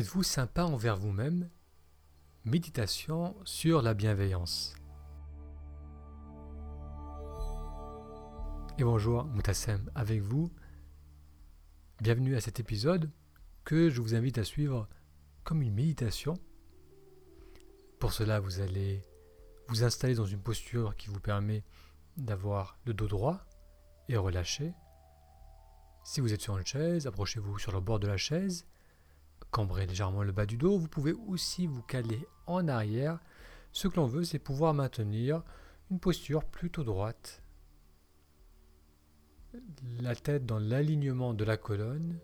Êtes-vous sympa envers vous-même? Méditation sur la bienveillance. Et bonjour, Moutassem avec vous. Bienvenue à cet épisode que je vous invite à suivre comme une méditation. Pour cela, vous allez vous installer dans une posture qui vous permet d'avoir le dos droit et relâché. Si vous êtes sur une chaise, approchez-vous sur le bord de la chaise Cambrez légèrement le bas du dos. Vous pouvez aussi vous caler en arrière. Ce que l'on veut, c'est pouvoir maintenir une posture plutôt droite. La tête dans l'alignement de la colonne.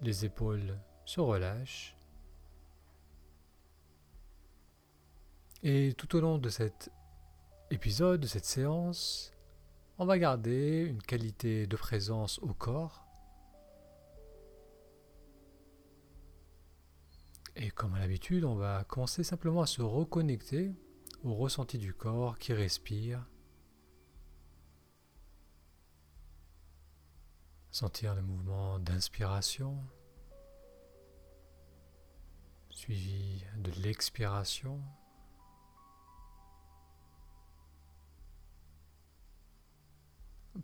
Les épaules se relâchent. Et tout au long de cet épisode, de cette séance, on va garder une qualité de présence au corps Et comme à l'habitude, on va commencer simplement à se reconnecter au ressenti du corps qui respire. Sentir le mouvement d'inspiration suivi de l'expiration.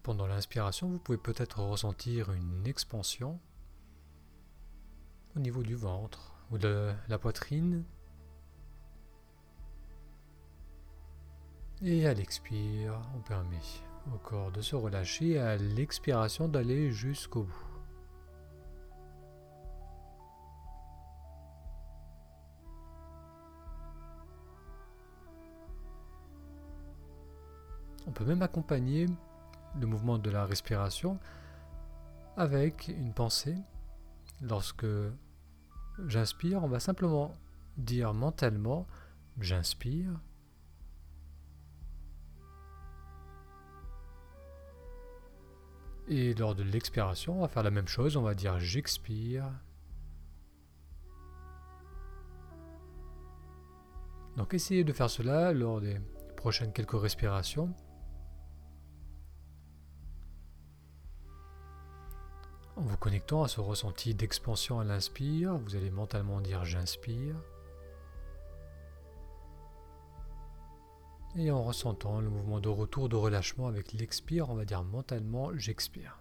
Pendant l'inspiration, vous pouvez peut-être ressentir une expansion au niveau du ventre ou de la poitrine. Et à l'expire, on permet au corps de se relâcher et à l'expiration d'aller jusqu'au bout. On peut même accompagner le mouvement de la respiration avec une pensée lorsque j'inspire, on va simplement dire mentalement j'inspire. Et lors de l'expiration, on va faire la même chose, on va dire j'expire. Donc essayez de faire cela lors des prochaines quelques respirations. Connectant à ce ressenti d'expansion à l'inspire, vous allez mentalement dire j'inspire. Et en ressentant le mouvement de retour de relâchement avec l'expire, on va dire mentalement j'expire.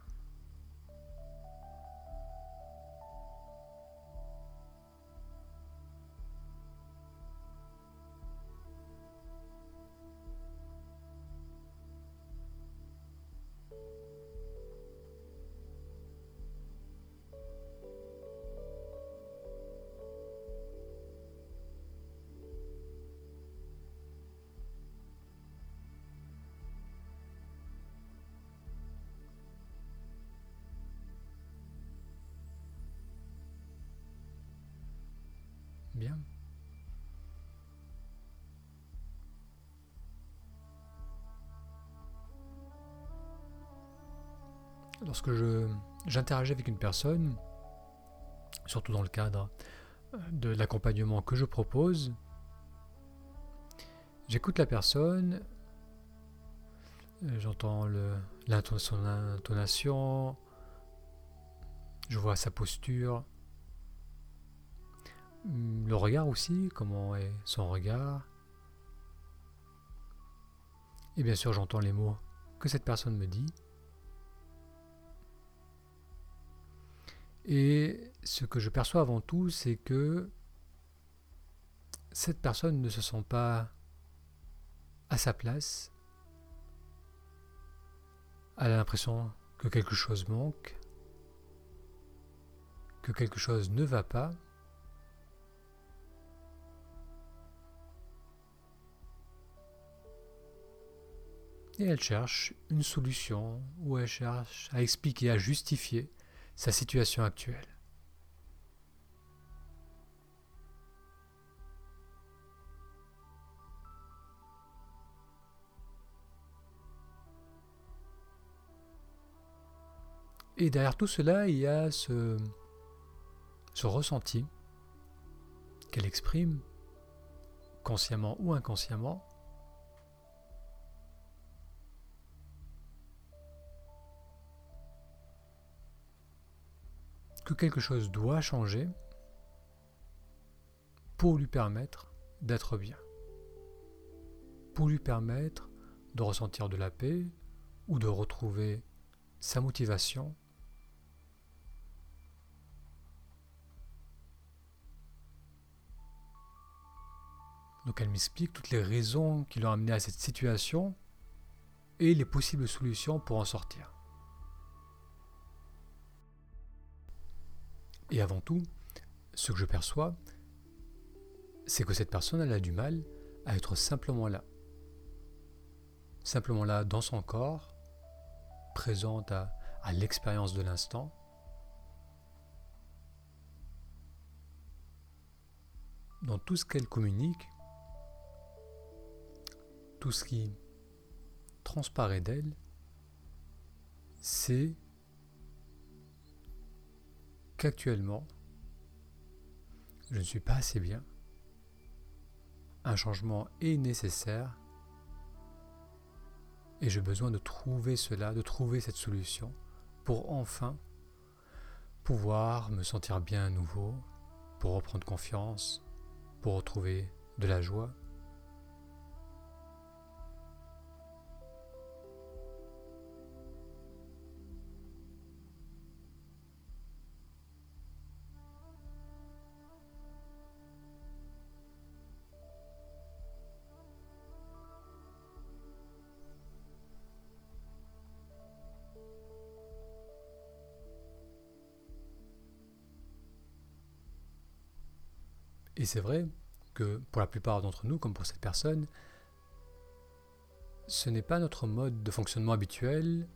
Lorsque j'interagis avec une personne, surtout dans le cadre euh, de l'accompagnement que je propose, j'écoute la personne, euh, j'entends son intonation, je vois sa posture, le regard aussi, comment est son regard. Et bien sûr, j'entends les mots que cette personne me dit. Et ce que je perçois avant tout, c'est que cette personne ne se sent pas à sa place. Elle a l'impression que quelque chose manque, que quelque chose ne va pas. Et elle cherche une solution ou elle cherche à expliquer, à justifier sa situation actuelle. Et derrière tout cela, il y a ce, ce ressenti qu'elle exprime, consciemment ou inconsciemment, que quelque chose doit changer pour lui permettre d'être bien, pour lui permettre de ressentir de la paix ou de retrouver sa motivation. Donc elle m'explique toutes les raisons qui l'ont amené à cette situation et les possibles solutions pour en sortir. Et avant tout, ce que je perçois, c'est que cette personne, elle a du mal à être simplement là. Simplement là dans son corps, présente à, à l'expérience de l'instant. Dans tout ce qu'elle communique, tout ce qui transparaît d'elle, c'est qu'actuellement, je ne suis pas assez bien. Un changement est nécessaire et j'ai besoin de trouver cela, de trouver cette solution pour enfin pouvoir me sentir bien à nouveau, pour reprendre confiance, pour retrouver de la joie. Et c'est vrai que pour la plupart d'entre nous, comme pour cette personne, ce n'est pas notre mode de fonctionnement habituel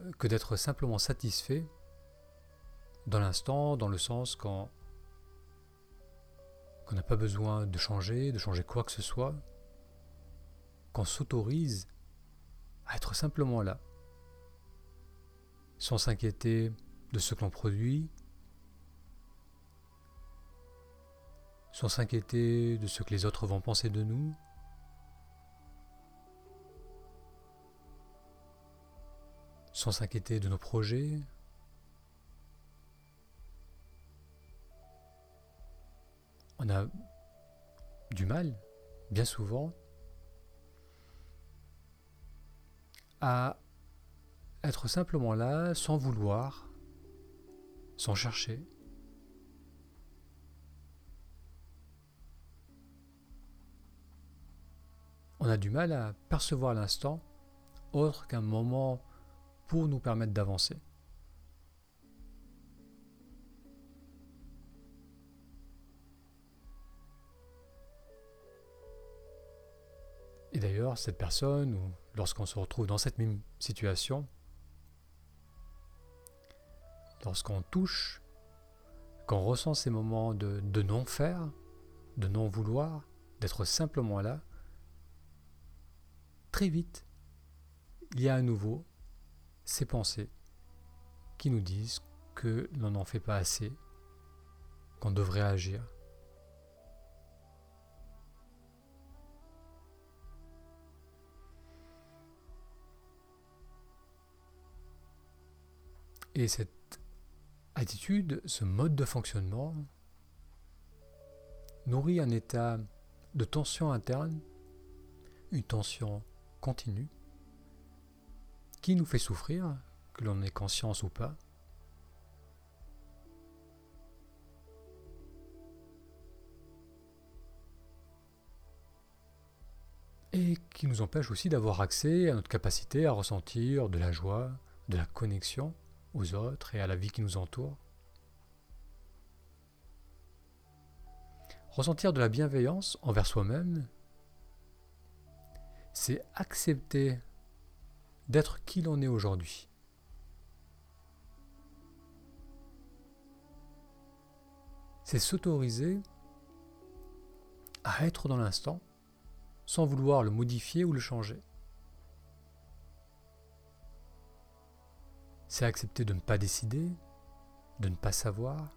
euh, que d'être simplement satisfait dans l'instant, dans le sens qu'on n'a pas besoin de changer, de changer quoi que ce soit, qu'on s'autorise à être simplement là, sans s'inquiéter de ce que l'on produit, sans s'inquiéter de ce que les autres vont penser de nous. Sans s'inquiéter de nos projets. On a du mal, bien souvent, à être simplement là sans vouloir, sans chercher. On a du mal à percevoir l'instant autre qu'un moment pour nous permettre d'avancer. Et d'ailleurs, cette personne, ou lorsqu'on se retrouve dans cette même situation, lorsqu'on touche, qu'on ressent ces moments de, de non-faire, de non-vouloir, d'être simplement là, très vite, il y a à nouveau ces pensées qui nous disent que l'on n'en fait pas assez, qu'on devrait agir. Et cette attitude, ce mode de fonctionnement, nourrit un état de tension interne, une tension continue qui nous fait souffrir, que l'on ait conscience ou pas. Et qui nous empêche aussi d'avoir accès à notre capacité à ressentir de la joie, de la connexion aux autres et à la vie qui nous entoure. Ressentir de la bienveillance envers soi-même c'est accepter d'être qui l'on est aujourd'hui. C'est s'autoriser à être dans l'instant sans vouloir le modifier ou le changer. C'est accepter de ne pas décider, de ne pas savoir,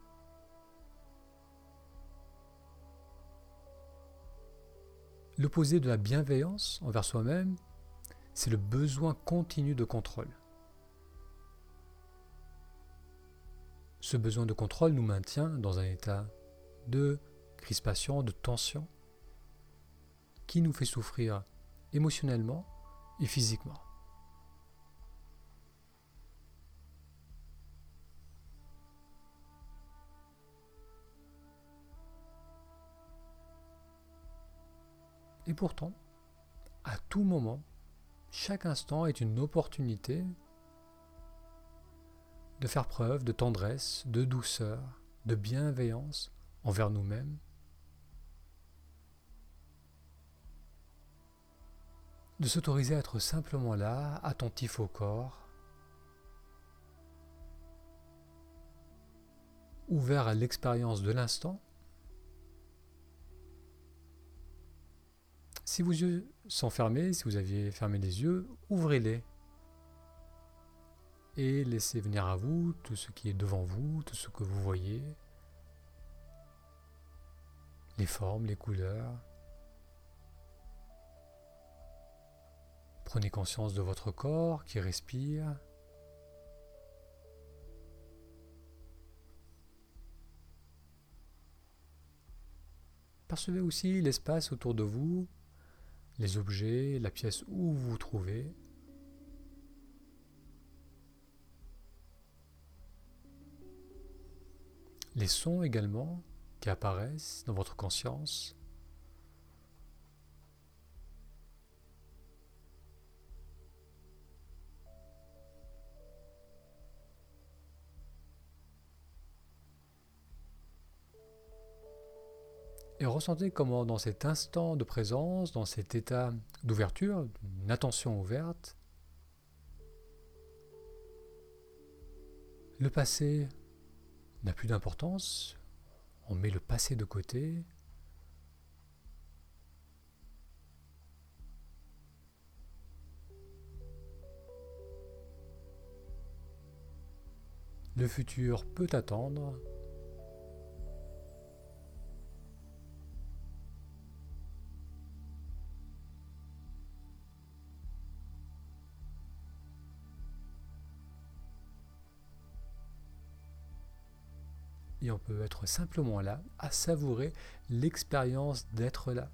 L'opposé de la bienveillance envers soi-même, c'est le besoin continu de contrôle. Ce besoin de contrôle nous maintient dans un état de crispation, de tension qui nous fait souffrir émotionnellement et physiquement. Et pourtant, à tout moment, chaque instant est une opportunité de faire preuve de tendresse, de douceur, de bienveillance envers nous-mêmes. De s'autoriser à être simplement là, attentif au corps, ouvert à l'expérience de l'instant. Si vos yeux sont fermés, si vous aviez fermé les yeux, ouvrez-les et laissez venir à vous tout ce qui est devant vous, tout ce que vous voyez, les formes, les couleurs. Prenez conscience de votre corps qui respire. Percevez aussi l'espace autour de vous, les objets, la pièce où vous vous trouvez. les sons également qui apparaissent dans votre conscience. Et ressentez comment dans cet instant de présence, dans cet état d'ouverture, d'une attention ouverte, le passé n'a plus d'importance, on met le passé de côté. Le futur peut attendre. Et on peut être simplement là, à savourer l'expérience d'être là.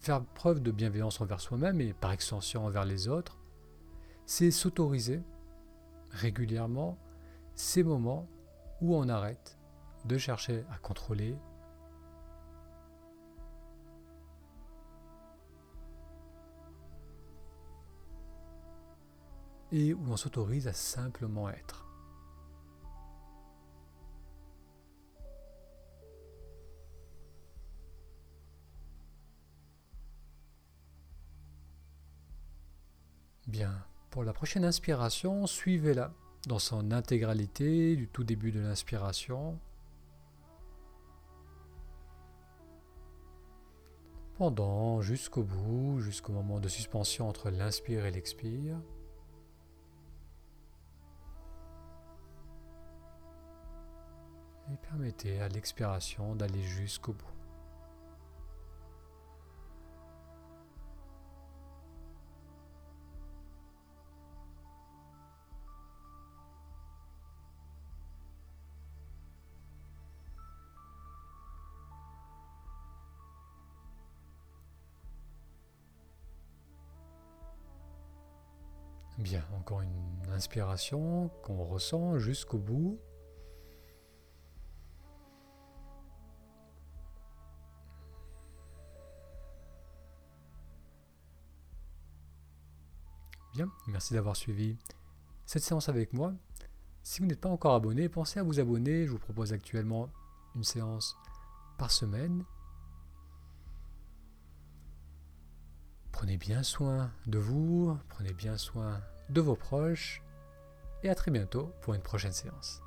Faire preuve de bienveillance envers soi-même et par extension envers les autres, c'est s'autoriser régulièrement ces moments où on arrête de chercher à contrôler, et où on s'autorise à simplement être. Bien, pour la prochaine inspiration, suivez-la dans son intégralité du tout début de l'inspiration. Pendant jusqu'au bout, jusqu'au moment de suspension entre l'inspire et l'expire. Permettez à l'expiration d'aller jusqu'au bout. Bien, encore une inspiration qu'on ressent jusqu'au bout. Merci d'avoir suivi cette séance avec moi. Si vous n'êtes pas encore abonné, pensez à vous abonner. Je vous propose actuellement une séance par semaine. Prenez bien soin de vous, prenez bien soin de vos proches et à très bientôt pour une prochaine séance.